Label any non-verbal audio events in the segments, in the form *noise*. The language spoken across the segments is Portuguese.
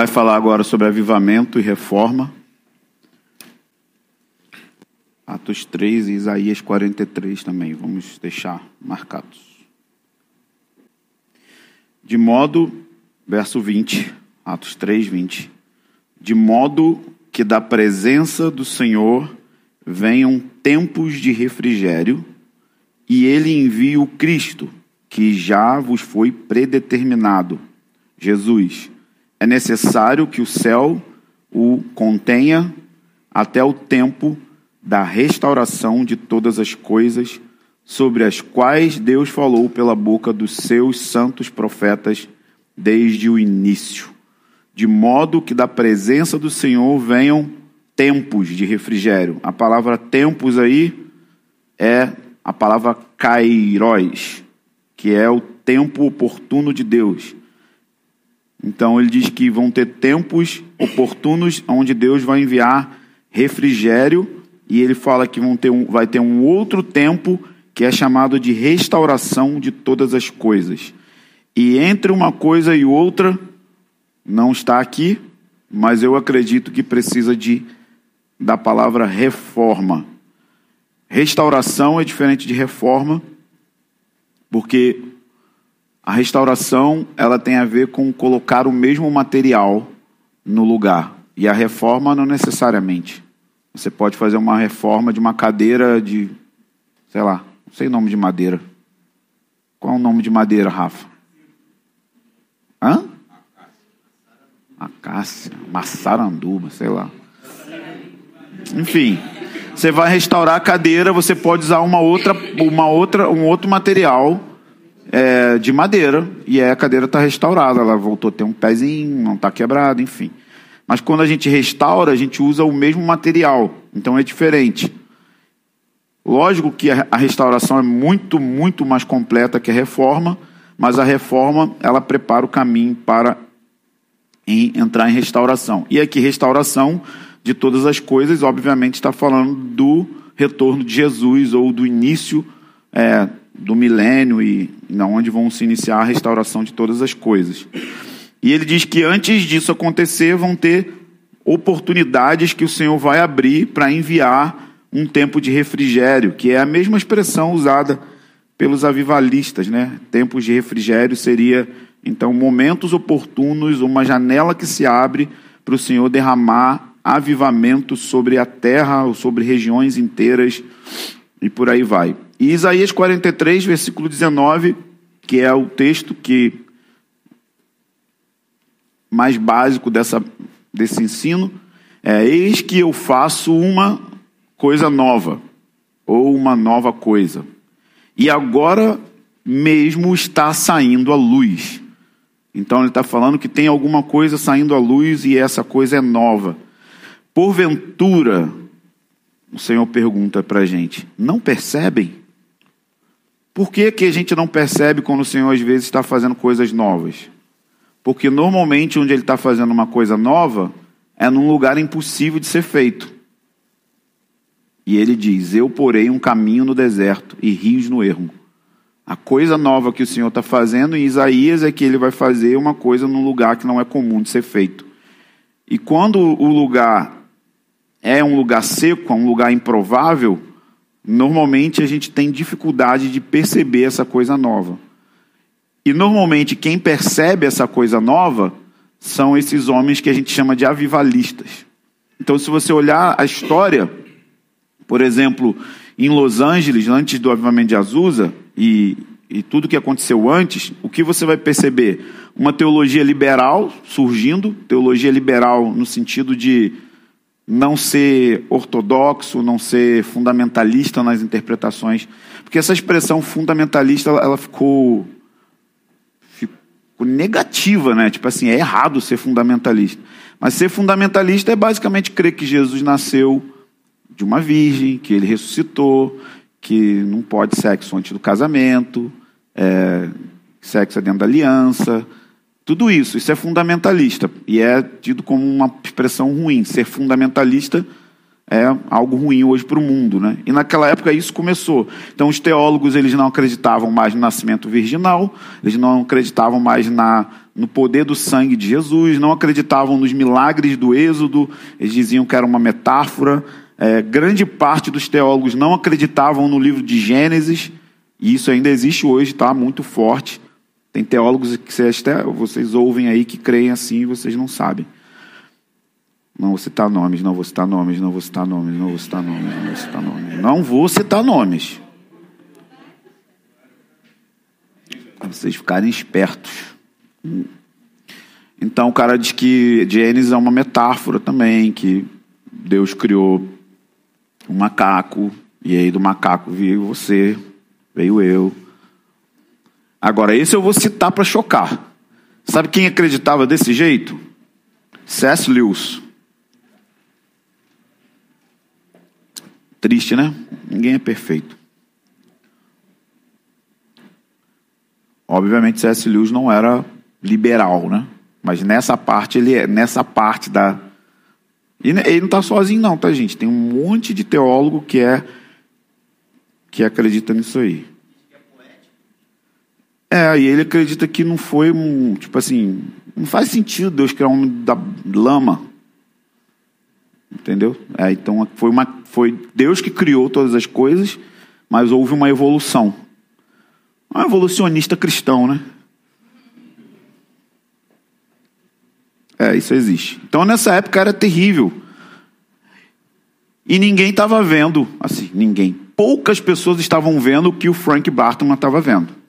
vai falar agora sobre avivamento e reforma. Atos 3 e Isaías 43 também, vamos deixar marcados. De modo, verso 20, Atos 3, 20. De modo que da presença do Senhor venham tempos de refrigério, e ele envia o Cristo, que já vos foi predeterminado, Jesus é necessário que o céu o contenha até o tempo da restauração de todas as coisas sobre as quais Deus falou pela boca dos seus santos profetas desde o início, de modo que da presença do Senhor venham tempos de refrigério. A palavra tempos aí é a palavra kairos, que é o tempo oportuno de Deus. Então ele diz que vão ter tempos oportunos onde Deus vai enviar refrigério e ele fala que vão ter um, vai ter um outro tempo que é chamado de restauração de todas as coisas. E entre uma coisa e outra não está aqui, mas eu acredito que precisa de da palavra reforma. Restauração é diferente de reforma, porque a restauração, ela tem a ver com colocar o mesmo material no lugar. E a reforma não necessariamente. Você pode fazer uma reforma de uma cadeira de, sei lá, não sei o nome de madeira. Qual é o nome de madeira, Rafa? Hã? Acácia, maçaranduba, sei lá. Enfim, você vai restaurar a cadeira, você pode usar uma outra, uma outra, um outro material é, de madeira e a cadeira está restaurada. Ela voltou a ter um pezinho, não está quebrado, enfim. Mas quando a gente restaura, a gente usa o mesmo material, então é diferente. Lógico que a restauração é muito, muito mais completa que a reforma, mas a reforma ela prepara o caminho para em entrar em restauração. E aqui, restauração de todas as coisas, obviamente, está falando do retorno de Jesus ou do início é, do milênio e na onde vão se iniciar a restauração de todas as coisas. E ele diz que antes disso acontecer, vão ter oportunidades que o Senhor vai abrir para enviar um tempo de refrigério, que é a mesma expressão usada pelos avivalistas, né? Tempos de refrigério seria então momentos oportunos, uma janela que se abre para o Senhor derramar avivamento sobre a terra ou sobre regiões inteiras e por aí vai. E Isaías 43, versículo 19, que é o texto que mais básico dessa, desse ensino, é: Eis que eu faço uma coisa nova, ou uma nova coisa, e agora mesmo está saindo a luz. Então ele está falando que tem alguma coisa saindo à luz e essa coisa é nova. Porventura, o Senhor pergunta para a gente: não percebem? Por que, que a gente não percebe quando o Senhor às vezes está fazendo coisas novas? Porque normalmente onde Ele está fazendo uma coisa nova é num lugar impossível de ser feito. E Ele diz: Eu porei um caminho no deserto e rios no ermo. A coisa nova que o Senhor está fazendo em Isaías é que Ele vai fazer uma coisa num lugar que não é comum de ser feito. E quando o lugar é um lugar seco, é um lugar improvável, normalmente a gente tem dificuldade de perceber essa coisa nova. E normalmente quem percebe essa coisa nova são esses homens que a gente chama de avivalistas. Então, se você olhar a história, por exemplo, em Los Angeles, antes do avivamento de Azusa, e, e tudo que aconteceu antes, o que você vai perceber? Uma teologia liberal surgindo, teologia liberal no sentido de não ser ortodoxo, não ser fundamentalista nas interpretações, porque essa expressão fundamentalista ela ficou, ficou negativa, né? Tipo assim, é errado ser fundamentalista. Mas ser fundamentalista é basicamente crer que Jesus nasceu de uma virgem, que ele ressuscitou, que não pode sexo antes do casamento, é, sexo é dentro da aliança, tudo isso, isso é fundamentalista e é tido como uma expressão ruim. Ser fundamentalista é algo ruim hoje para o mundo, né? E naquela época isso começou. Então os teólogos eles não acreditavam mais no nascimento virginal, eles não acreditavam mais na, no poder do sangue de Jesus, não acreditavam nos milagres do Êxodo, eles diziam que era uma metáfora. É, grande parte dos teólogos não acreditavam no livro de Gênesis, e isso ainda existe hoje, tá? Muito forte. Tem teólogos que vocês, até, vocês ouvem aí que creem assim e vocês não sabem. Não vou citar nomes, não vou citar nomes, não vou citar nomes, não vou citar nomes, não vou citar nomes. Não vou citar nomes. Para vocês ficarem espertos. Então o cara diz que Gênesis é uma metáfora também, que Deus criou um macaco, e aí do macaco veio você, veio eu. Agora, esse eu vou citar para chocar. Sabe quem acreditava desse jeito? C.S. Lewis. Triste, né? Ninguém é perfeito. Obviamente, C.S. Lewis não era liberal, né? Mas nessa parte ele é, nessa parte da e ele não está sozinho não, tá gente? Tem um monte de teólogo que é que acredita nisso aí. É, e ele acredita que não foi um, tipo assim, não faz sentido Deus criar um homem da lama. Entendeu? É, então foi, uma, foi Deus que criou todas as coisas, mas houve uma evolução. Um evolucionista cristão, né? É, isso existe. Então nessa época era terrível. E ninguém estava vendo, assim, ninguém. Poucas pessoas estavam vendo o que o Frank Bartman estava vendo.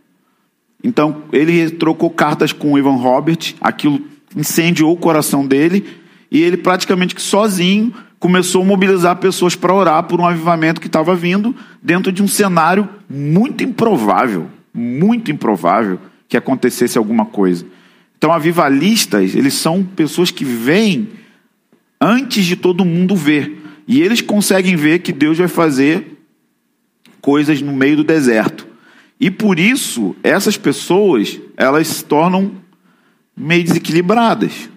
Então ele trocou cartas com o Ivan Robert, aquilo incendiou o coração dele e ele praticamente sozinho começou a mobilizar pessoas para orar por um avivamento que estava vindo dentro de um cenário muito improvável, muito improvável que acontecesse alguma coisa. Então, avivalistas, eles são pessoas que vêm antes de todo mundo ver. E eles conseguem ver que Deus vai fazer coisas no meio do deserto. E por isso, essas pessoas, elas se tornam meio desequilibradas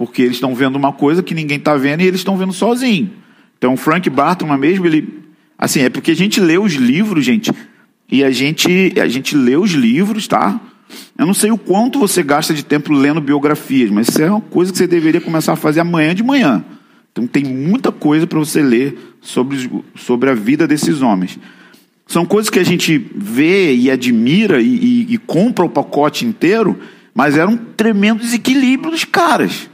porque eles estão vendo uma coisa que ninguém está vendo e eles estão vendo sozinho. Então, Frank Bartman mesmo, ele, assim, é porque a gente lê os livros, gente, e a gente, a gente lê os livros, tá? Eu não sei o quanto você gasta de tempo lendo biografias, mas isso é uma coisa que você deveria começar a fazer amanhã de manhã. Então, tem muita coisa para você ler sobre, sobre a vida desses homens. São coisas que a gente vê e admira e, e, e compra o pacote inteiro, mas era um tremendo desequilíbrio dos caras.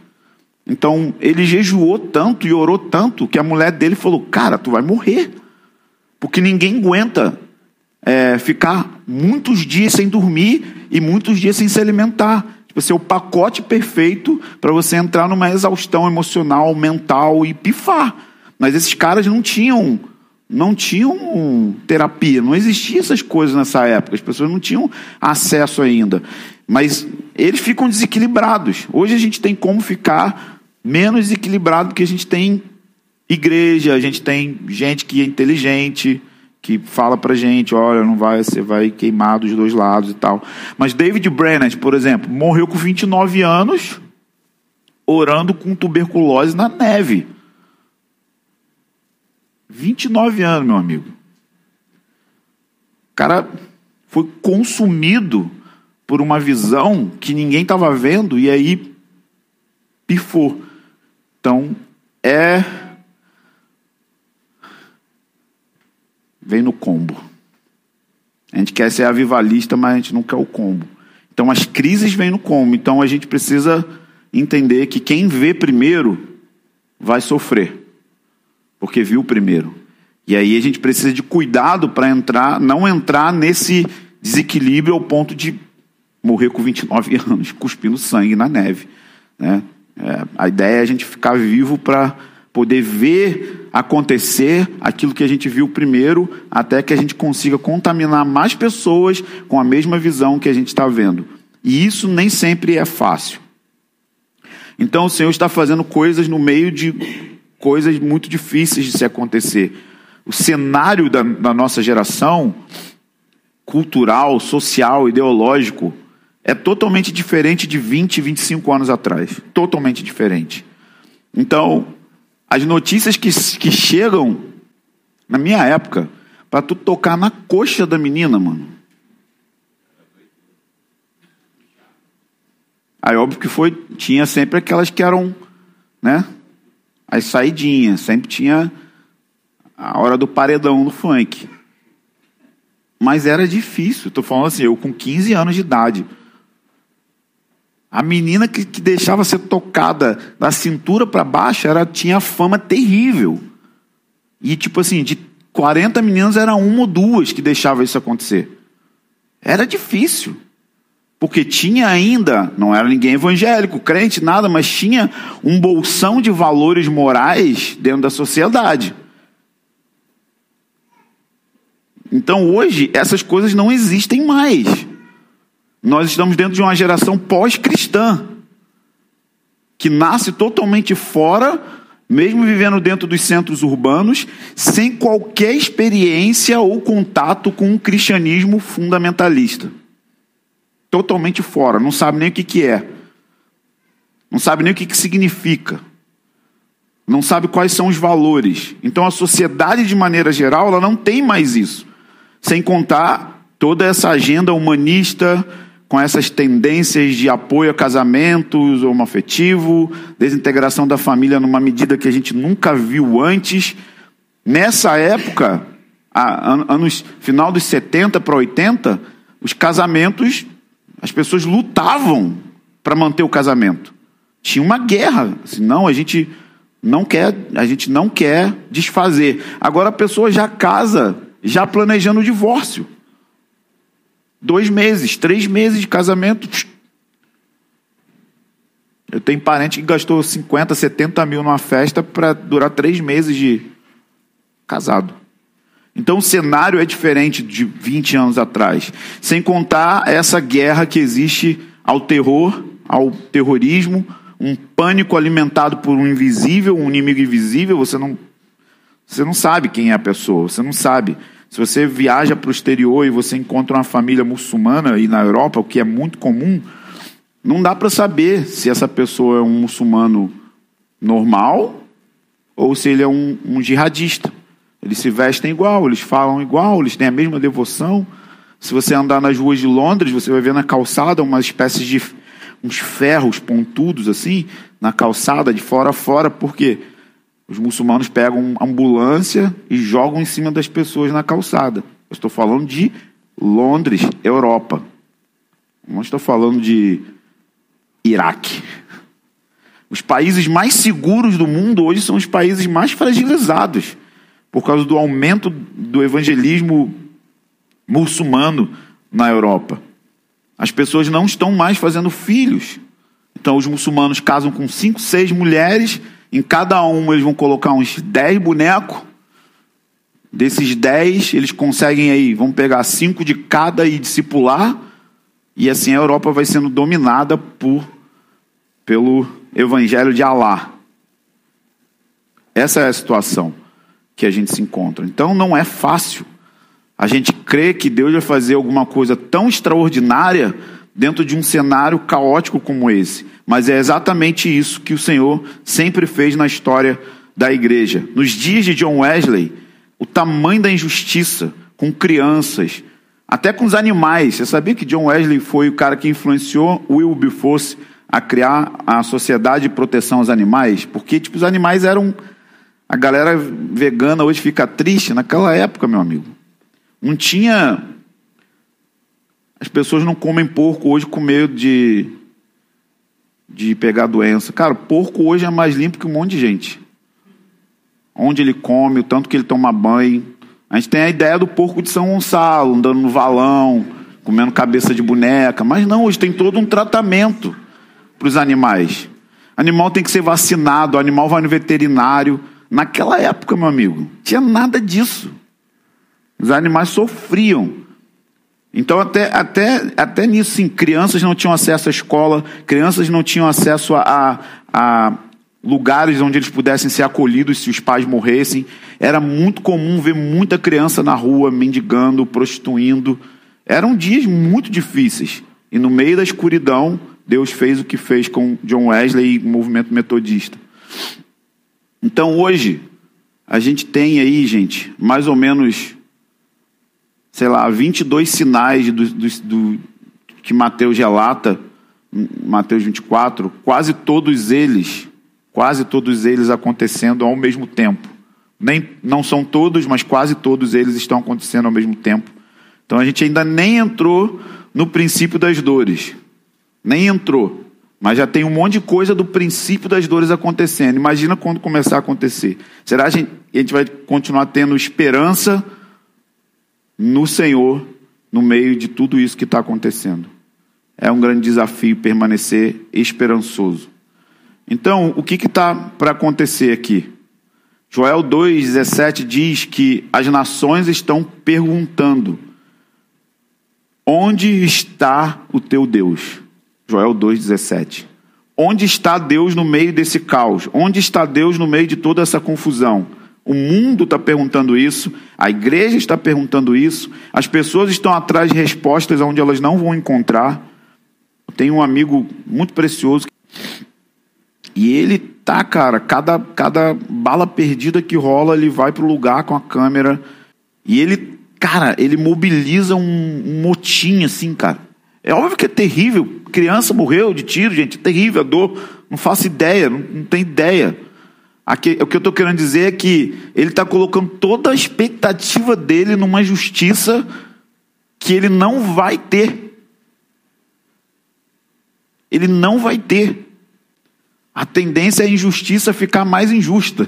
Então ele jejuou tanto e orou tanto que a mulher dele falou: Cara, tu vai morrer. Porque ninguém aguenta é, ficar muitos dias sem dormir e muitos dias sem se alimentar. Tipo assim, o pacote perfeito para você entrar numa exaustão emocional, mental e pifar. Mas esses caras não tinham não tinham terapia, não existia essas coisas nessa época, as pessoas não tinham acesso ainda. Mas eles ficam desequilibrados. Hoje a gente tem como ficar menos equilibrado que a gente tem igreja, a gente tem gente que é inteligente, que fala pra gente, olha, não vai, você vai queimar dos dois lados e tal. Mas David Brennan, por exemplo, morreu com 29 anos orando com tuberculose na neve. 29 anos, meu amigo. O cara foi consumido por uma visão que ninguém estava vendo e aí pifou. Então, é. Vem no combo. A gente quer ser avivalista, mas a gente não quer o combo. Então, as crises vêm no combo. Então, a gente precisa entender que quem vê primeiro vai sofrer, porque viu primeiro. E aí a gente precisa de cuidado para entrar, não entrar nesse desequilíbrio ao ponto de morrer com 29 *laughs* anos, cuspindo sangue na neve. Né? É, a ideia é a gente ficar vivo para poder ver acontecer aquilo que a gente viu primeiro, até que a gente consiga contaminar mais pessoas com a mesma visão que a gente está vendo. E isso nem sempre é fácil. Então o Senhor está fazendo coisas no meio de coisas muito difíceis de se acontecer. O cenário da, da nossa geração, cultural, social, ideológico, é totalmente diferente de 20, 25 anos atrás. Totalmente diferente. Então, As notícias que, que chegam, na minha época, para tu tocar na coxa da menina, mano. Aí óbvio que foi, tinha sempre aquelas que eram, né? As saidinhas, sempre tinha a hora do paredão no funk. Mas era difícil, estou falando assim, eu com 15 anos de idade. A menina que, que deixava ser tocada da cintura para baixo era, tinha fama terrível. E tipo assim, de 40 meninas era uma ou duas que deixava isso acontecer. Era difícil. Porque tinha ainda, não era ninguém evangélico, crente, nada, mas tinha um bolsão de valores morais dentro da sociedade. Então hoje essas coisas não existem mais. Nós estamos dentro de uma geração pós-cristã, que nasce totalmente fora, mesmo vivendo dentro dos centros urbanos, sem qualquer experiência ou contato com o cristianismo fundamentalista. Totalmente fora, não sabe nem o que, que é, não sabe nem o que, que significa, não sabe quais são os valores. Então a sociedade, de maneira geral, ela não tem mais isso. Sem contar toda essa agenda humanista com essas tendências de apoio a casamentos homoafetivo, desintegração da família numa medida que a gente nunca viu antes. Nessa época, anos final dos 70 para 80, os casamentos, as pessoas lutavam para manter o casamento. Tinha uma guerra, assim, não, a gente não quer, a gente não quer desfazer. Agora a pessoa já casa já planejando o divórcio. Dois meses, três meses de casamento. Eu tenho parente que gastou 50, 70 mil numa festa para durar três meses de casado. Então o cenário é diferente de 20 anos atrás. Sem contar essa guerra que existe ao terror, ao terrorismo, um pânico alimentado por um invisível, um inimigo invisível. Você não, você não sabe quem é a pessoa, você não sabe. Se você viaja para o exterior e você encontra uma família muçulmana e na Europa, o que é muito comum, não dá para saber se essa pessoa é um muçulmano normal ou se ele é um, um jihadista. Eles se vestem igual, eles falam igual, eles têm a mesma devoção. Se você andar nas ruas de Londres, você vai ver na calçada uma espécie de uns ferros pontudos assim, na calçada de fora a fora? Porque os muçulmanos pegam ambulância e jogam em cima das pessoas na calçada. Eu estou falando de Londres, Europa. Não estou falando de Iraque. Os países mais seguros do mundo hoje são os países mais fragilizados por causa do aumento do evangelismo muçulmano na Europa. As pessoas não estão mais fazendo filhos. Então, os muçulmanos casam com cinco, seis mulheres em cada um eles vão colocar uns 10 bonecos. Desses 10, eles conseguem aí, vão pegar cinco de cada e discipular. E assim a Europa vai sendo dominada por pelo evangelho de Alá. Essa é a situação que a gente se encontra. Então não é fácil. A gente crê que Deus vai fazer alguma coisa tão extraordinária dentro de um cenário caótico como esse. Mas é exatamente isso que o Senhor sempre fez na história da igreja. Nos dias de John Wesley, o tamanho da injustiça com crianças, até com os animais. Você sabia que John Wesley foi o cara que influenciou Wilberforce a criar a Sociedade de Proteção aos Animais? Porque tipo, os animais eram. A galera vegana hoje fica triste. Naquela época, meu amigo, não tinha. As pessoas não comem porco hoje com medo de de pegar doença. Cara, porco hoje é mais limpo que um monte de gente. Onde ele come, o tanto que ele toma banho. A gente tem a ideia do porco de São Gonçalo, andando no valão, comendo cabeça de boneca. Mas não, hoje tem todo um tratamento para os animais. Animal tem que ser vacinado, animal vai no veterinário. Naquela época, meu amigo, tinha nada disso. Os animais sofriam. Então, até, até, até nisso, sim, crianças não tinham acesso à escola, crianças não tinham acesso a, a, lugares onde eles pudessem ser acolhidos se os pais morressem. Era muito comum ver muita criança na rua mendigando, prostituindo. Eram dias muito difíceis. E no meio da escuridão, Deus fez o que fez com John Wesley e o movimento metodista. Então hoje, a gente tem aí, gente, mais ou menos, sei lá, 22 sinais do, do, do que Mateus relata, Mateus 24, quase todos eles, quase todos eles acontecendo ao mesmo tempo. Nem, não são todos, mas quase todos eles estão acontecendo ao mesmo tempo. Então a gente ainda nem entrou no princípio das dores. Nem entrou. Mas já tem um monte de coisa do princípio das dores acontecendo. Imagina quando começar a acontecer. Será que a gente, a gente vai continuar tendo esperança no Senhor no meio de tudo isso que está acontecendo? É um grande desafio permanecer esperançoso. Então, o que está para acontecer aqui? Joel 2,17 diz que as nações estão perguntando: onde está o teu Deus? Joel 2,17. Onde está Deus no meio desse caos? Onde está Deus no meio de toda essa confusão? O mundo está perguntando isso, a igreja está perguntando isso, as pessoas estão atrás de respostas onde elas não vão encontrar. Eu tenho um amigo muito precioso e ele tá, cara, cada, cada bala perdida que rola, ele vai pro lugar com a câmera. E ele, cara, ele mobiliza um, um motim, assim, cara. É óbvio que é terrível. Criança morreu de tiro, gente. É terrível a dor. Não faço ideia, não, não tem ideia. Aqui, o que eu estou querendo dizer é que ele está colocando toda a expectativa dele numa justiça que ele não vai ter. Ele não vai ter a tendência é a injustiça ficar mais injusta.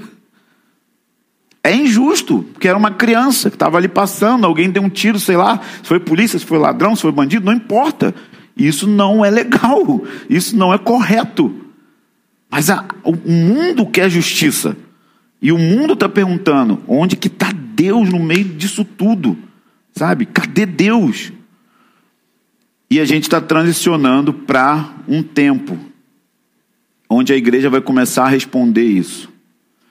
É injusto, porque era uma criança que estava ali passando, alguém deu um tiro, sei lá, se foi polícia, se foi ladrão, se foi bandido, não importa. Isso não é legal, isso não é correto. Mas a, o mundo quer justiça. E o mundo está perguntando: onde que está Deus no meio disso tudo? Sabe? Cadê Deus? E a gente está transicionando para um tempo onde a igreja vai começar a responder isso.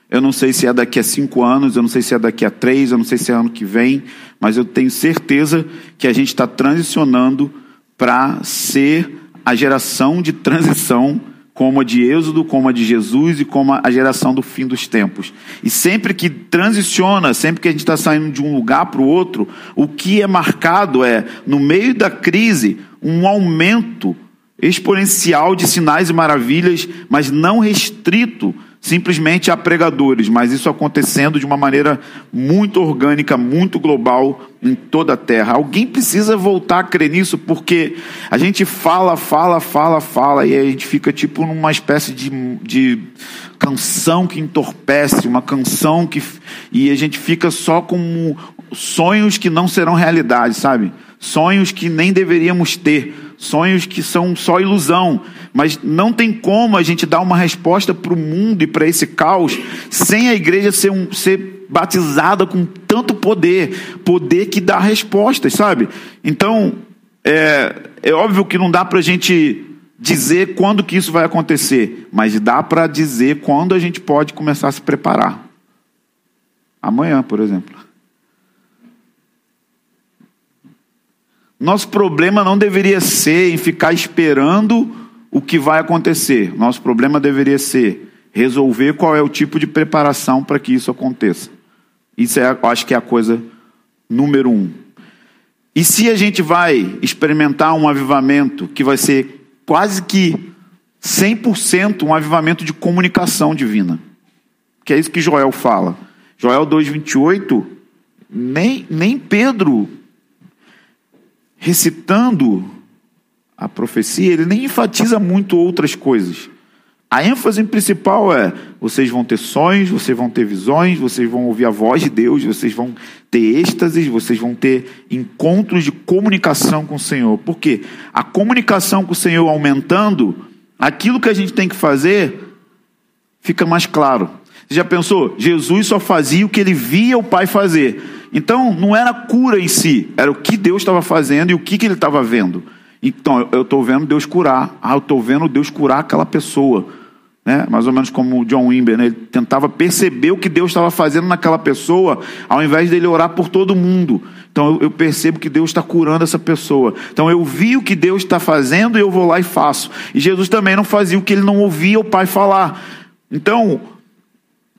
Eu não sei se é daqui a cinco anos, eu não sei se é daqui a três, eu não sei se é ano que vem, mas eu tenho certeza que a gente está transicionando para ser a geração de transição, como a de Êxodo, como a de Jesus e como a geração do fim dos tempos. E sempre que transiciona, sempre que a gente está saindo de um lugar para o outro, o que é marcado é, no meio da crise, um aumento exponencial de sinais e maravilhas, mas não restrito simplesmente a pregadores, mas isso acontecendo de uma maneira muito orgânica, muito global em toda a terra. Alguém precisa voltar a crer nisso, porque a gente fala, fala, fala, fala, e a gente fica tipo numa espécie de, de canção que entorpece, uma canção que. e a gente fica só com sonhos que não serão realidade, sabe? Sonhos que nem deveríamos ter sonhos que são só ilusão, mas não tem como a gente dar uma resposta para o mundo e para esse caos sem a igreja ser, um, ser batizada com tanto poder, poder que dá respostas, sabe? Então, é, é óbvio que não dá para a gente dizer quando que isso vai acontecer, mas dá para dizer quando a gente pode começar a se preparar. Amanhã, por exemplo. Nosso problema não deveria ser em ficar esperando o que vai acontecer. Nosso problema deveria ser resolver qual é o tipo de preparação para que isso aconteça. Isso é, acho que é a coisa número um. E se a gente vai experimentar um avivamento que vai ser quase que 100% um avivamento de comunicação divina, que é isso que Joel fala. Joel 2,28, nem, nem Pedro recitando a profecia, ele nem enfatiza muito outras coisas. A ênfase principal é: vocês vão ter sonhos, vocês vão ter visões, vocês vão ouvir a voz de Deus, vocês vão ter êxtases, vocês vão ter encontros de comunicação com o Senhor. Por quê? A comunicação com o Senhor aumentando, aquilo que a gente tem que fazer fica mais claro. Já pensou? Jesus só fazia o que ele via o Pai fazer. Então, não era cura em si, era o que Deus estava fazendo e o que, que ele estava vendo. Então, eu estou vendo Deus curar. Ah, eu estou vendo Deus curar aquela pessoa. Né? Mais ou menos como o John Wimber, né? ele tentava perceber o que Deus estava fazendo naquela pessoa, ao invés dele orar por todo mundo. Então eu, eu percebo que Deus está curando essa pessoa. Então eu vi o que Deus está fazendo e eu vou lá e faço. E Jesus também não fazia o que ele não ouvia o Pai falar. Então,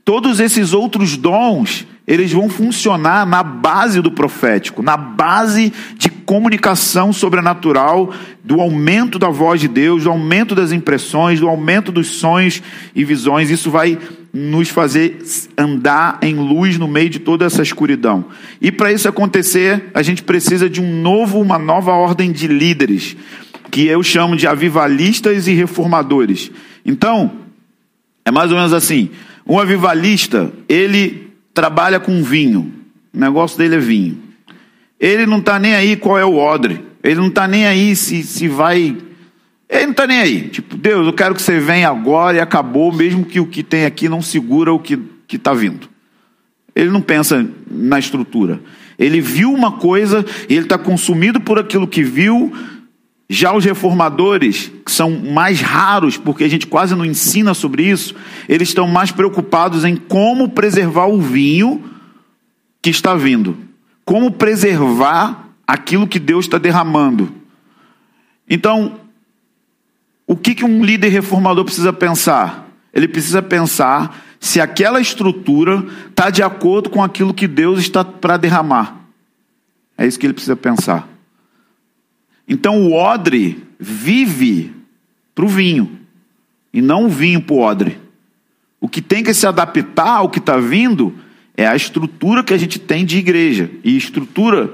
todos esses outros dons, eles vão funcionar na base do profético, na base de comunicação sobrenatural, do aumento da voz de Deus, do aumento das impressões, do aumento dos sonhos e visões. Isso vai nos fazer andar em luz no meio de toda essa escuridão. E para isso acontecer, a gente precisa de um novo, uma nova ordem de líderes, que eu chamo de avivalistas e reformadores. Então, é mais ou menos assim: um avivalista, ele trabalha com vinho, o negócio dele é vinho. Ele não está nem aí qual é o odre, ele não está nem aí se, se vai ele não está nem aí. Tipo, Deus, eu quero que você venha agora e acabou, mesmo que o que tem aqui não segura o que está vindo. Ele não pensa na estrutura. Ele viu uma coisa e ele está consumido por aquilo que viu. Já os reformadores, que são mais raros, porque a gente quase não ensina sobre isso, eles estão mais preocupados em como preservar o vinho que está vindo. Como preservar aquilo que Deus está derramando. Então, o que, um líder reformador precisa pensar? Ele precisa pensar se aquela estrutura está de acordo com aquilo que Deus está para derramar. É isso que ele precisa pensar. Então o odre vive para o vinho, e não o vinho para o odre. O que tem que se adaptar ao que está vindo é a estrutura que a gente tem de igreja. E estrutura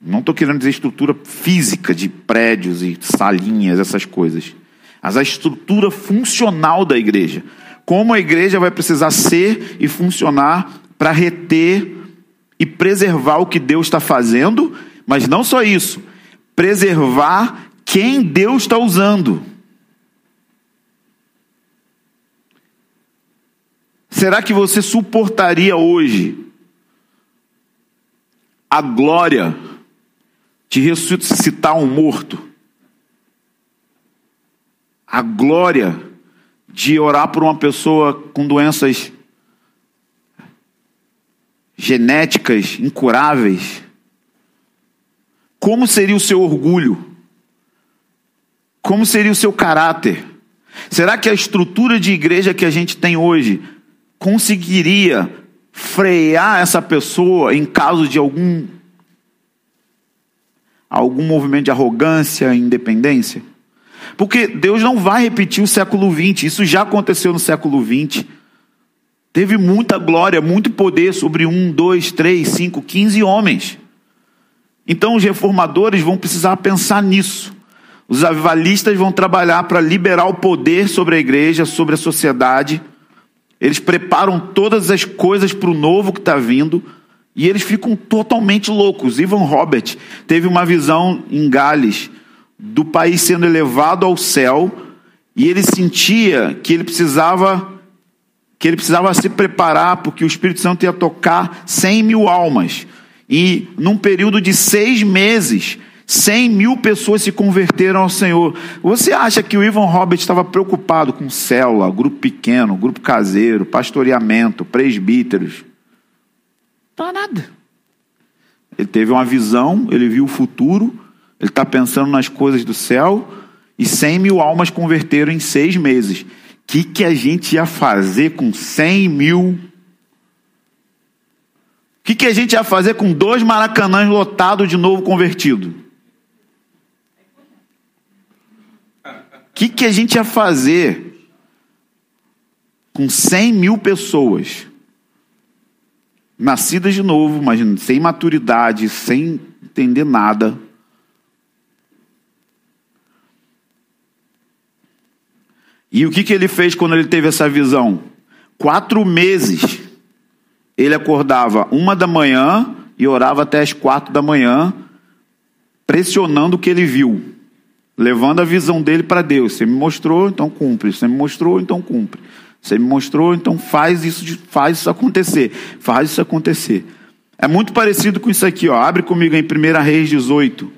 não estou querendo dizer estrutura física de prédios e salinhas, essas coisas. Mas a estrutura funcional da igreja. Como a igreja vai precisar ser e funcionar para reter e preservar o que Deus está fazendo, mas não só isso, preservar quem Deus está usando. Será que você suportaria hoje a glória de ressuscitar um morto, a glória de orar por uma pessoa com doenças genéticas incuráveis, como seria o seu orgulho? Como seria o seu caráter? Será que a estrutura de igreja que a gente tem hoje conseguiria frear essa pessoa em caso de algum algum movimento de arrogância, independência? Porque Deus não vai repetir o século XX, isso já aconteceu no século XX. Teve muita glória, muito poder sobre um, dois, três, cinco, quinze homens. Então os reformadores vão precisar pensar nisso. Os avivalistas vão trabalhar para liberar o poder sobre a igreja, sobre a sociedade. Eles preparam todas as coisas para o novo que está vindo. E eles ficam totalmente loucos. Ivan Robert teve uma visão em Gales do país sendo elevado ao céu e ele sentia que ele precisava que ele precisava se preparar porque o Espírito Santo ia tocar 100 mil almas e num período de seis meses 100 mil pessoas se converteram ao Senhor. Você acha que o Ivan Robert estava preocupado com célula, grupo pequeno, grupo caseiro, pastoreamento, presbíteros? Para nada. Ele teve uma visão, ele viu o futuro, ele está pensando nas coisas do céu, e 100 mil almas converteram em seis meses. O que, que a gente ia fazer com 100 mil? Que, que a gente ia fazer com dois maracanãs lotados de novo convertido? O que, que a gente ia fazer com 100 mil pessoas? nascidas de novo, mas sem maturidade, sem entender nada. E o que, que ele fez quando ele teve essa visão? Quatro meses ele acordava uma da manhã e orava até as quatro da manhã, pressionando o que ele viu, levando a visão dele para Deus. Você me mostrou, então cumpre. Você me mostrou, então cumpre. Você me mostrou, então faz isso, faz isso acontecer. Faz isso acontecer. É muito parecido com isso aqui, ó. Abre comigo em 1 Reis 18.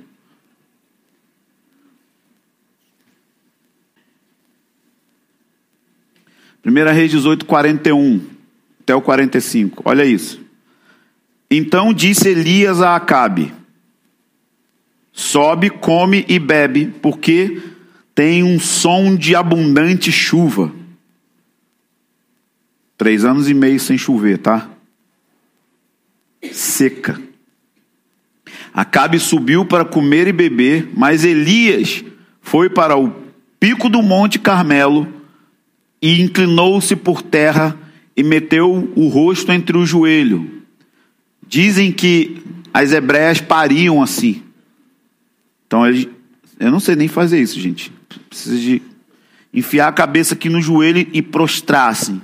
Primeira Reis 18, 41 até o 45. Olha isso. Então disse Elias a Acabe: Sobe, come e bebe, porque tem um som de abundante chuva. Três anos e meio sem chover, tá? Seca. Acabe subiu para comer e beber, mas Elias foi para o pico do Monte Carmelo e inclinou-se por terra e meteu o rosto entre o joelho. Dizem que as hebreias pariam assim. Então, eu não sei nem fazer isso, gente. Precisa de enfiar a cabeça aqui no joelho e prostrar assim.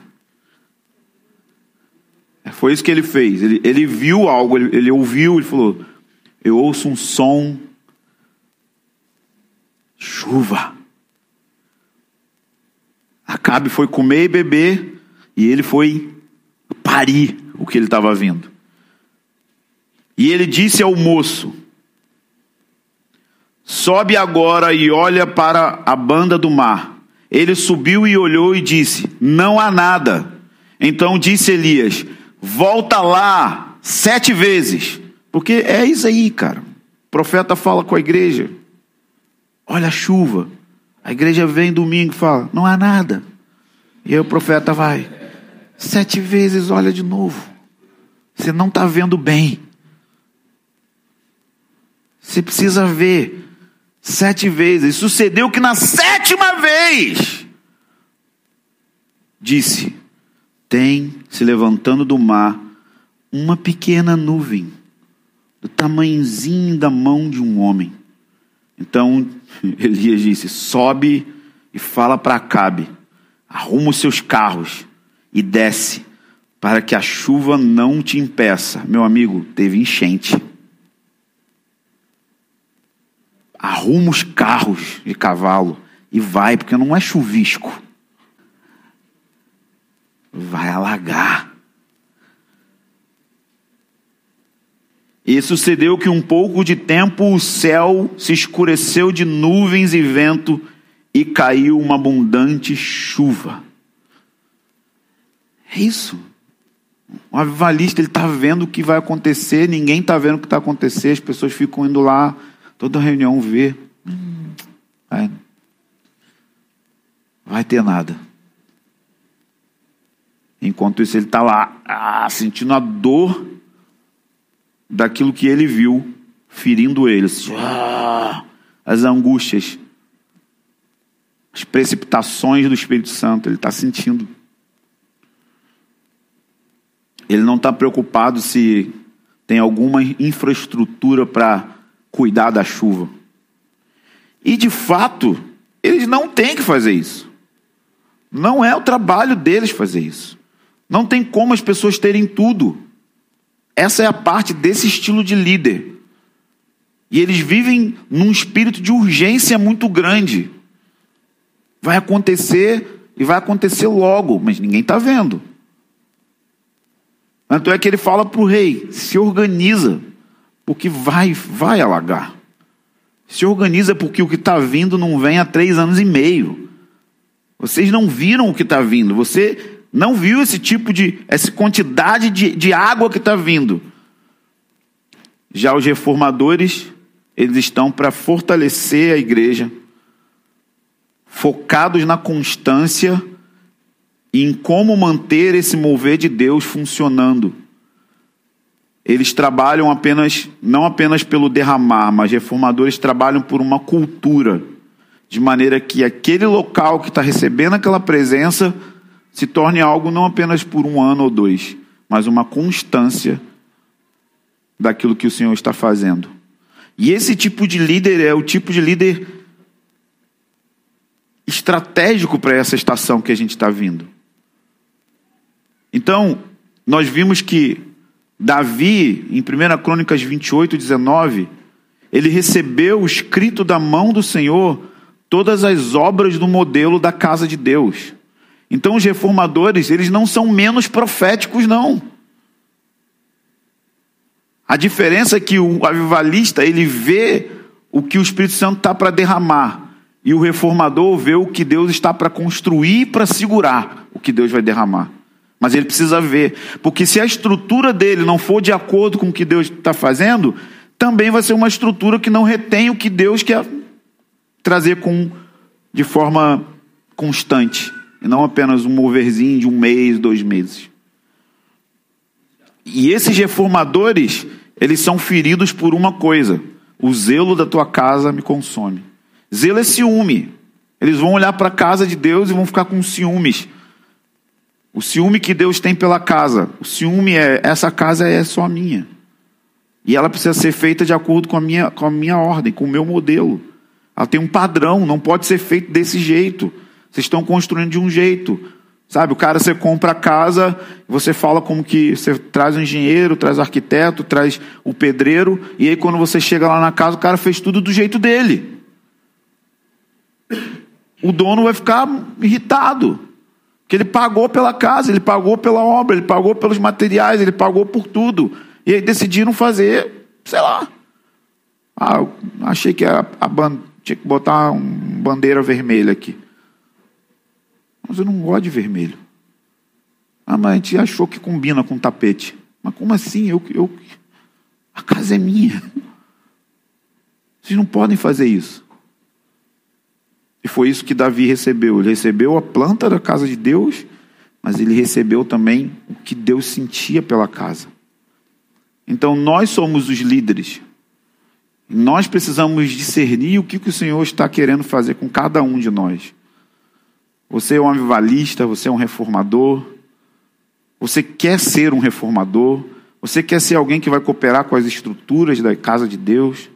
Foi isso que ele fez. Ele, ele viu algo, ele, ele ouviu, ele falou: Eu ouço um som. Chuva. Acabe foi comer e beber, e ele foi parir o que ele estava vindo. E ele disse ao moço: Sobe agora e olha para a banda do mar. Ele subiu e olhou e disse: Não há nada. Então disse Elias: Volta lá sete vezes. Porque é isso aí, cara. O profeta fala com a igreja: Olha a chuva. A igreja vem domingo e fala: Não há nada. E aí o profeta vai: Sete vezes olha de novo. Você não está vendo bem. Você precisa ver. Sete vezes. Sucedeu que na sétima vez, disse: Tem se levantando do mar uma pequena nuvem, do tamanhozinho da mão de um homem. Então *laughs* Elias disse: Sobe e fala para Acabe, arruma os seus carros e desce, para que a chuva não te impeça. Meu amigo, teve enchente. arruma os carros de cavalo e vai, porque não é chuvisco. Vai alagar. E sucedeu que um pouco de tempo o céu se escureceu de nuvens e vento e caiu uma abundante chuva. É isso. O avivalista ele está vendo o que vai acontecer, ninguém está vendo o que está acontecendo, as pessoas ficam indo lá Toda reunião vê. Hum, vai, vai ter nada. Enquanto isso, ele está lá, ah, sentindo a dor daquilo que ele viu, ferindo ele. Ah, as angústias, as precipitações do Espírito Santo, ele está sentindo. Ele não está preocupado se tem alguma infraestrutura para cuidar da chuva. E de fato, eles não têm que fazer isso. Não é o trabalho deles fazer isso. Não tem como as pessoas terem tudo. Essa é a parte desse estilo de líder. E eles vivem num espírito de urgência muito grande. Vai acontecer e vai acontecer logo, mas ninguém está vendo. Tanto é que ele fala para o rei: se organiza porque vai, vai alagar. Se organiza porque o que está vindo não vem há três anos e meio. Vocês não viram o que está vindo. Você não viu esse tipo de, essa quantidade de, de água que está vindo. Já os reformadores, eles estão para fortalecer a igreja, focados na constância em como manter esse mover de Deus funcionando eles trabalham apenas, não apenas pelo derramar, mas reformadores trabalham por uma cultura, de maneira que aquele local que está recebendo aquela presença se torne algo não apenas por um ano ou dois, mas uma constância daquilo que o Senhor está fazendo. E esse tipo de líder é o tipo de líder estratégico para essa estação que a gente está vindo. Então, nós vimos que Davi, em 1 Crônicas 28, 19, ele recebeu escrito da mão do Senhor todas as obras do modelo da casa de Deus. Então os reformadores, eles não são menos proféticos, não. A diferença é que o avivalista, ele vê o que o Espírito Santo está para derramar. E o reformador vê o que Deus está para construir para segurar o que Deus vai derramar. Mas ele precisa ver. Porque se a estrutura dele não for de acordo com o que Deus está fazendo, também vai ser uma estrutura que não retém o que Deus quer trazer com, de forma constante. e não apenas um moverzinho de um mês, dois meses. E esses reformadores, eles são feridos por uma coisa: o zelo da tua casa me consome. Zelo é ciúme. Eles vão olhar para a casa de Deus e vão ficar com ciúmes. O ciúme que Deus tem pela casa. O ciúme é: essa casa é só minha. E ela precisa ser feita de acordo com a minha, com a minha ordem, com o meu modelo. Ela tem um padrão, não pode ser feito desse jeito. Vocês estão construindo de um jeito. Sabe, o cara você compra a casa, você fala como que você traz o engenheiro, traz o arquiteto, traz o pedreiro, e aí quando você chega lá na casa, o cara fez tudo do jeito dele. O dono vai ficar irritado. Porque ele pagou pela casa, ele pagou pela obra, ele pagou pelos materiais, ele pagou por tudo. E aí decidiram fazer, sei lá. Ah, achei que a, a tinha que botar uma bandeira vermelha aqui. Mas eu não gosto de vermelho. Ah, mas a gente achou que combina com tapete. Mas como assim? Eu, eu, a casa é minha. Vocês não podem fazer isso. Foi isso que Davi recebeu. Ele recebeu a planta da casa de Deus, mas ele recebeu também o que Deus sentia pela casa. Então nós somos os líderes. Nós precisamos discernir o que, que o Senhor está querendo fazer com cada um de nós. Você é um avivalista, você é um reformador. Você quer ser um reformador. Você quer ser alguém que vai cooperar com as estruturas da casa de Deus.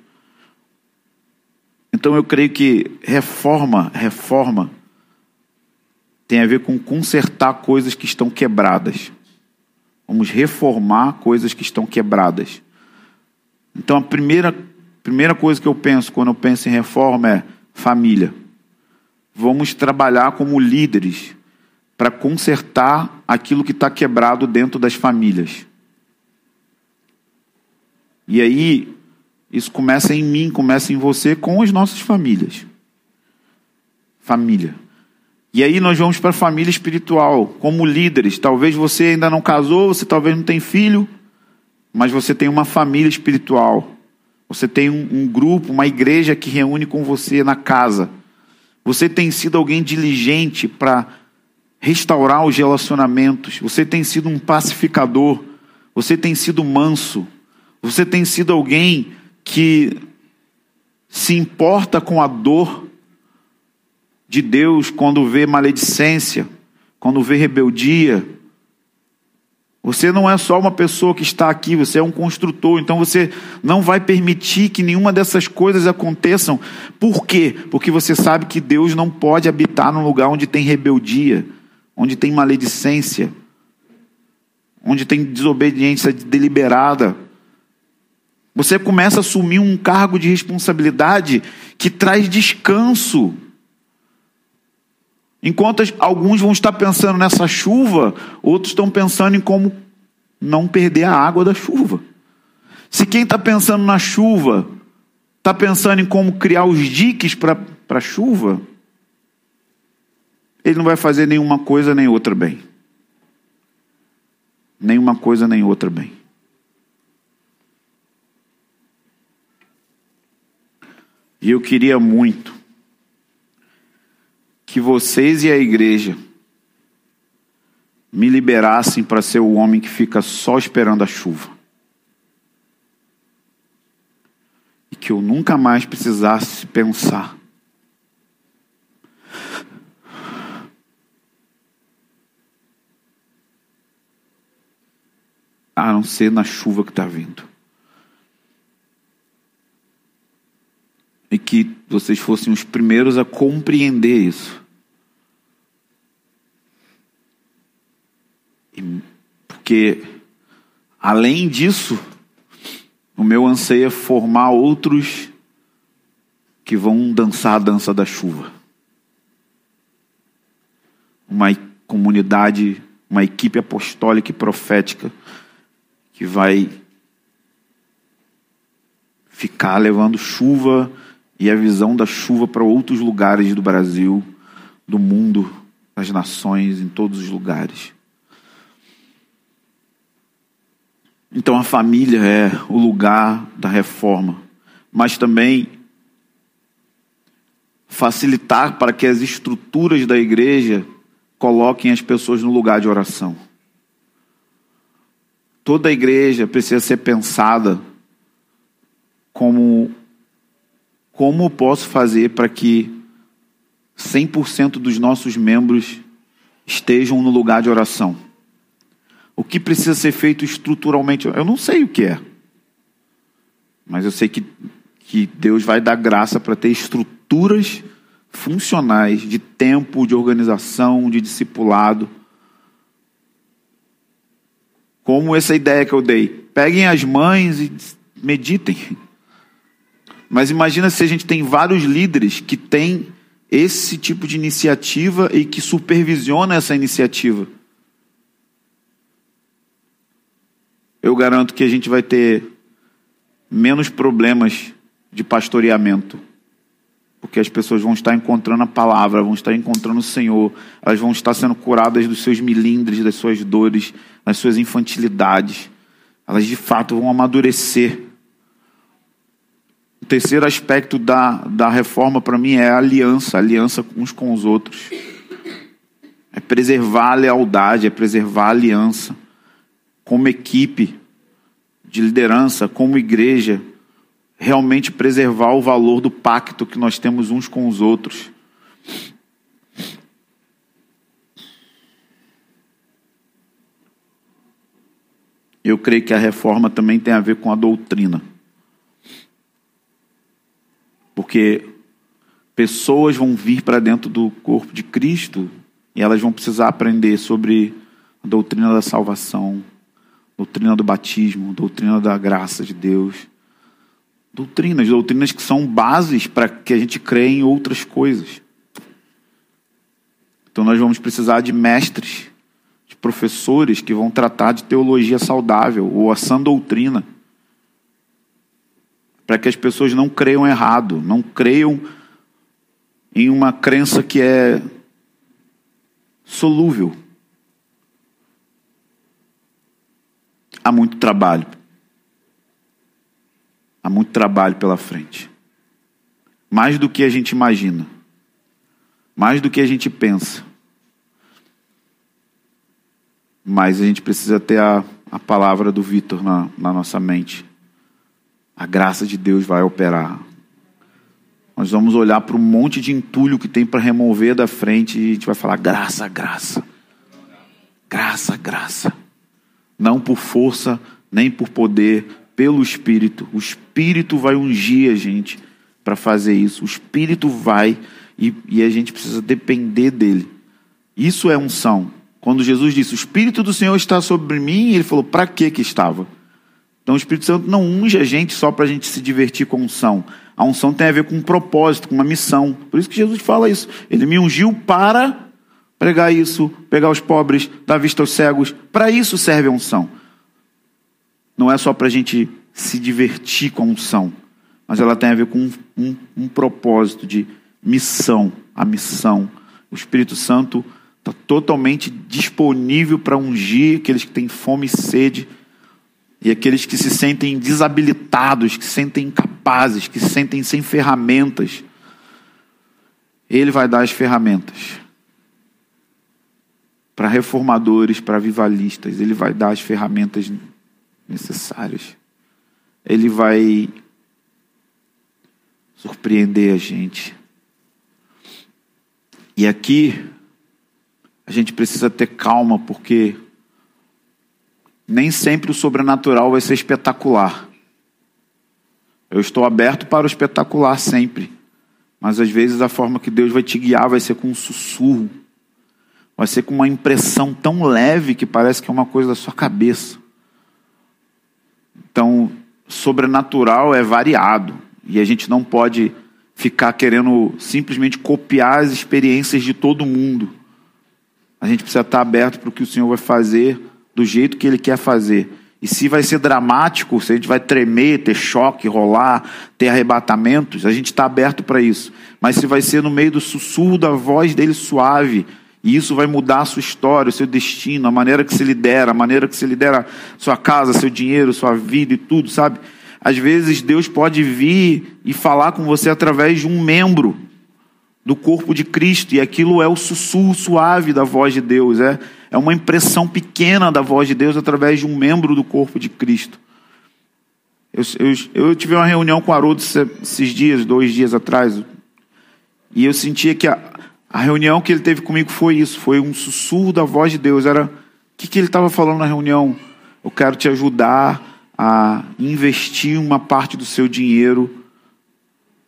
Então eu creio que reforma, reforma, tem a ver com consertar coisas que estão quebradas. Vamos reformar coisas que estão quebradas. Então a primeira, primeira coisa que eu penso quando eu penso em reforma é família vamos trabalhar como líderes para consertar aquilo que está quebrado dentro das famílias. E aí, isso começa em mim, começa em você, com as nossas famílias. Família. E aí nós vamos para a família espiritual, como líderes. Talvez você ainda não casou, você talvez não tem filho, mas você tem uma família espiritual. Você tem um, um grupo, uma igreja que reúne com você na casa você tem sido alguém diligente para restaurar os relacionamentos. Você tem sido um pacificador. Você tem sido manso. Você tem sido alguém que se importa com a dor de Deus quando vê maledicência, quando vê rebeldia, você não é só uma pessoa que está aqui, você é um construtor, então você não vai permitir que nenhuma dessas coisas aconteçam. Por quê? Porque você sabe que Deus não pode habitar num lugar onde tem rebeldia, onde tem maledicência, onde tem desobediência deliberada. Você começa a assumir um cargo de responsabilidade que traz descanso. Enquanto alguns vão estar pensando nessa chuva, outros estão pensando em como não perder a água da chuva. Se quem está pensando na chuva está pensando em como criar os diques para a chuva, ele não vai fazer nenhuma coisa nem outra bem. Nenhuma coisa nem outra bem. E eu queria muito que vocês e a igreja me liberassem para ser o homem que fica só esperando a chuva. E que eu nunca mais precisasse pensar. A não ser na chuva que está vindo. E que vocês fossem os primeiros a compreender isso. Porque, além disso, o meu anseio é formar outros que vão dançar a dança da chuva. Uma comunidade, uma equipe apostólica e profética que vai ficar levando chuva e a visão da chuva para outros lugares do Brasil, do mundo, das nações, em todos os lugares. Então a família é o lugar da reforma, mas também facilitar para que as estruturas da igreja coloquem as pessoas no lugar de oração. Toda a igreja precisa ser pensada como como posso fazer para que 100% dos nossos membros estejam no lugar de oração? O que precisa ser feito estruturalmente? Eu não sei o que é. Mas eu sei que, que Deus vai dar graça para ter estruturas funcionais de tempo, de organização, de discipulado. Como essa ideia que eu dei. Peguem as mães e meditem. Mas imagina se a gente tem vários líderes que têm esse tipo de iniciativa e que supervisiona essa iniciativa. Eu garanto que a gente vai ter menos problemas de pastoreamento. Porque as pessoas vão estar encontrando a palavra, vão estar encontrando o Senhor, elas vão estar sendo curadas dos seus milindres, das suas dores, das suas infantilidades. Elas de fato vão amadurecer terceiro aspecto da, da reforma para mim é a aliança, a aliança uns com os outros. É preservar a lealdade, é preservar a aliança. Como equipe de liderança, como igreja, realmente preservar o valor do pacto que nós temos uns com os outros. Eu creio que a reforma também tem a ver com a doutrina. Porque pessoas vão vir para dentro do corpo de Cristo e elas vão precisar aprender sobre a doutrina da salvação, doutrina do batismo, doutrina da graça de Deus. Doutrinas, doutrinas que são bases para que a gente creia em outras coisas. Então nós vamos precisar de mestres, de professores que vão tratar de teologia saudável ou a sã doutrina para que as pessoas não creiam errado, não creiam em uma crença que é solúvel. Há muito trabalho. Há muito trabalho pela frente. Mais do que a gente imagina. Mais do que a gente pensa. Mas a gente precisa ter a, a palavra do Vitor na, na nossa mente a graça de Deus vai operar. Nós vamos olhar para um monte de entulho que tem para remover da frente e a gente vai falar: graça, graça. Graça, graça. Não por força, nem por poder, pelo Espírito. O Espírito vai ungir a gente para fazer isso. O Espírito vai e, e a gente precisa depender dele. Isso é unção. Quando Jesus disse: O Espírito do Senhor está sobre mim, ele falou: Para que que estava? Então o Espírito Santo não unge a gente só para a gente se divertir com unção. A unção tem a ver com um propósito, com uma missão. Por isso que Jesus fala isso. Ele me ungiu para pregar isso, pegar os pobres, dar vista aos cegos. Para isso serve a unção. Não é só para a gente se divertir com a unção, mas ela tem a ver com um, um, um propósito de missão. A missão. O Espírito Santo está totalmente disponível para ungir aqueles que têm fome e sede e aqueles que se sentem desabilitados, que se sentem incapazes, que se sentem sem ferramentas, Ele vai dar as ferramentas. Para reformadores, para avivalistas, Ele vai dar as ferramentas necessárias. Ele vai surpreender a gente. E aqui, a gente precisa ter calma, porque nem sempre o sobrenatural vai ser espetacular. Eu estou aberto para o espetacular sempre. Mas às vezes a forma que Deus vai te guiar vai ser com um sussurro. Vai ser com uma impressão tão leve que parece que é uma coisa da sua cabeça. Então, sobrenatural é variado. E a gente não pode ficar querendo simplesmente copiar as experiências de todo mundo. A gente precisa estar aberto para o que o Senhor vai fazer do jeito que ele quer fazer. E se vai ser dramático, se a gente vai tremer, ter choque, rolar, ter arrebatamentos, a gente está aberto para isso. Mas se vai ser no meio do sussurro da voz dele suave, e isso vai mudar a sua história, o seu destino, a maneira que se lidera, a maneira que se lidera sua casa, seu dinheiro, sua vida e tudo, sabe? Às vezes Deus pode vir e falar com você através de um membro, do corpo de Cristo, e aquilo é o sussurro suave da voz de Deus, é, é uma impressão pequena da voz de Deus através de um membro do corpo de Cristo. Eu, eu, eu tive uma reunião com o Haroldo esses dias, dois dias atrás, e eu sentia que a, a reunião que ele teve comigo foi isso, foi um sussurro da voz de Deus. Era o que, que ele estava falando na reunião? Eu quero te ajudar a investir uma parte do seu dinheiro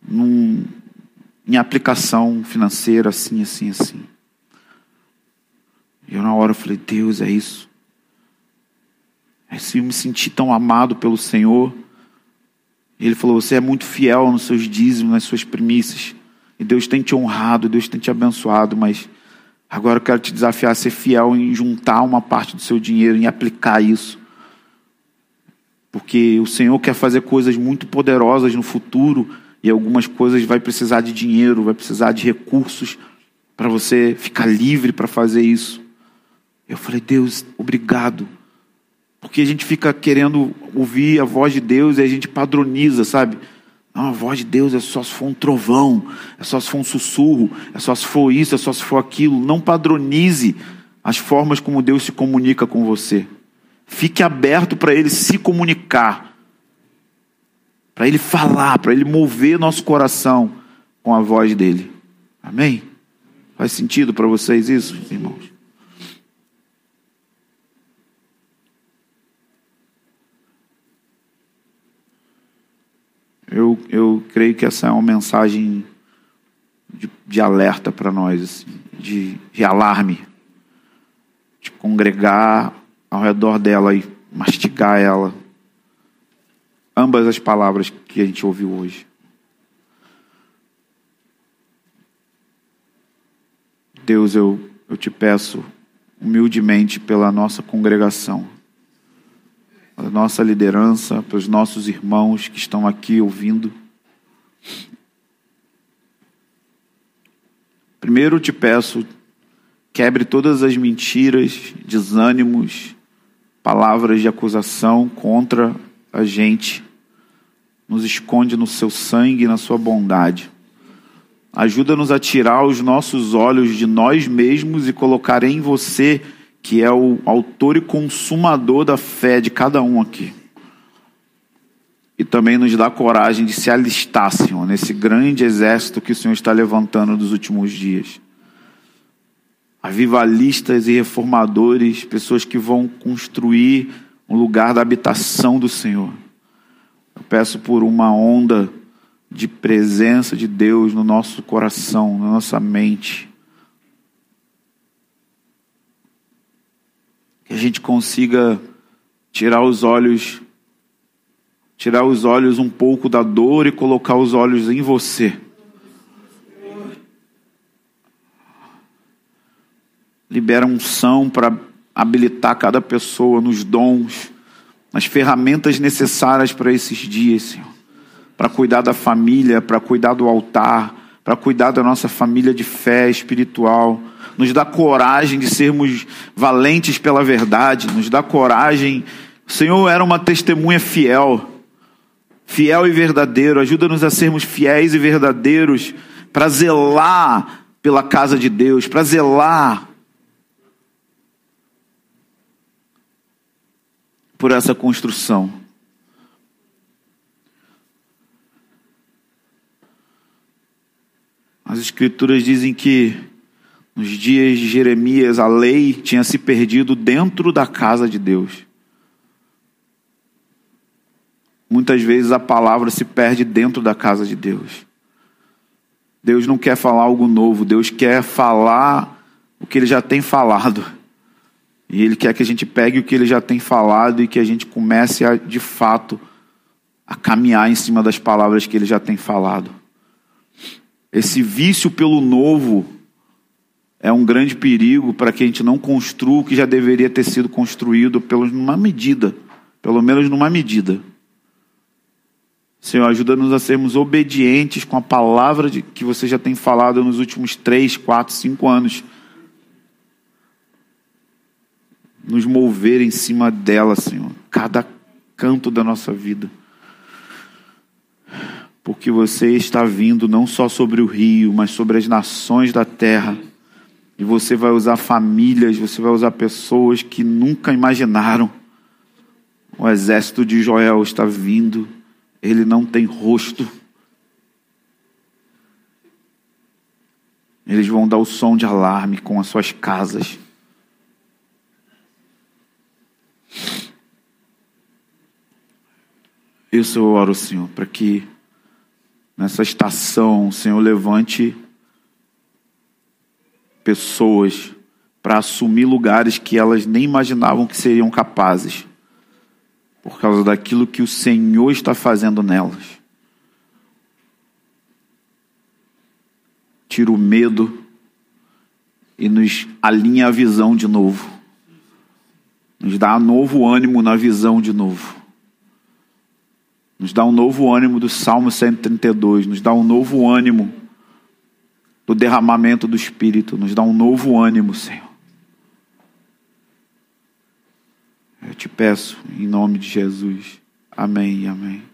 num, em aplicação financeira, assim, assim, assim. E eu na hora eu falei, Deus, é isso. É assim, eu me senti tão amado pelo Senhor. Ele falou, você é muito fiel nos seus dízimos, nas suas primícias. E Deus tem te honrado, Deus tem te abençoado, mas agora eu quero te desafiar a ser fiel em juntar uma parte do seu dinheiro, em aplicar isso. Porque o Senhor quer fazer coisas muito poderosas no futuro e algumas coisas vai precisar de dinheiro, vai precisar de recursos para você ficar livre para fazer isso. Eu falei, Deus, obrigado. Porque a gente fica querendo ouvir a voz de Deus e a gente padroniza, sabe? Não, a voz de Deus é só se for um trovão, é só se for um sussurro, é só se for isso, é só se for aquilo. Não padronize as formas como Deus se comunica com você. Fique aberto para Ele se comunicar para Ele falar, para Ele mover nosso coração com a voz dele. Amém? Faz sentido para vocês isso, irmãos? Eu, eu creio que essa é uma mensagem de, de alerta para nós, assim, de, de alarme, de congregar ao redor dela e mastigar ela ambas as palavras que a gente ouviu hoje. Deus, eu, eu te peço humildemente pela nossa congregação, pela nossa liderança, pelos nossos irmãos que estão aqui ouvindo. Primeiro te peço, quebre todas as mentiras, desânimos, palavras de acusação contra a gente, nos esconde no seu sangue e na sua bondade. Ajuda-nos a tirar os nossos olhos de nós mesmos e colocar em você, que é o autor e consumador da fé de cada um aqui. E também nos dá coragem de se alistar, Senhor, nesse grande exército que o Senhor está levantando nos últimos dias. Avivalistas e reformadores, pessoas que vão construir um lugar da habitação do Senhor. Eu peço por uma onda de presença de Deus no nosso coração, na nossa mente. Que a gente consiga tirar os olhos tirar os olhos um pouco da dor e colocar os olhos em você. Libera unção para habilitar cada pessoa nos dons, nas ferramentas necessárias para esses dias, Senhor. Para cuidar da família, para cuidar do altar, para cuidar da nossa família de fé espiritual. Nos dá coragem de sermos valentes pela verdade, nos dá coragem. O Senhor era uma testemunha fiel, fiel e verdadeiro. Ajuda-nos a sermos fiéis e verdadeiros para zelar pela casa de Deus, para zelar por essa construção. As Escrituras dizem que nos dias de Jeremias a lei tinha se perdido dentro da casa de Deus. Muitas vezes a palavra se perde dentro da casa de Deus. Deus não quer falar algo novo, Deus quer falar o que ele já tem falado. E Ele quer que a gente pegue o que Ele já tem falado e que a gente comece a, de fato, a caminhar em cima das palavras que Ele já tem falado. Esse vício pelo novo é um grande perigo para que a gente não construa o que já deveria ter sido construído, pelo numa medida, pelo menos numa medida. Senhor, ajuda-nos a sermos obedientes com a palavra de, que você já tem falado nos últimos três, quatro, cinco anos nos mover em cima dela, Senhor, cada canto da nossa vida. porque você está vindo não só sobre o rio, mas sobre as nações da terra. E você vai usar famílias, você vai usar pessoas que nunca imaginaram. O exército de Joel está vindo, ele não tem rosto. Eles vão dar o som de alarme com as suas casas. Isso eu oro, Senhor, para que nessa estação, Senhor, levante pessoas para assumir lugares que elas nem imaginavam que seriam capazes, por causa daquilo que o Senhor está fazendo nelas. Tira o medo e nos alinha a visão de novo. Nos dá novo ânimo na visão de novo. Nos dá um novo ânimo do Salmo 132, nos dá um novo ânimo do derramamento do Espírito, nos dá um novo ânimo, Senhor. Eu te peço, em nome de Jesus. Amém e amém.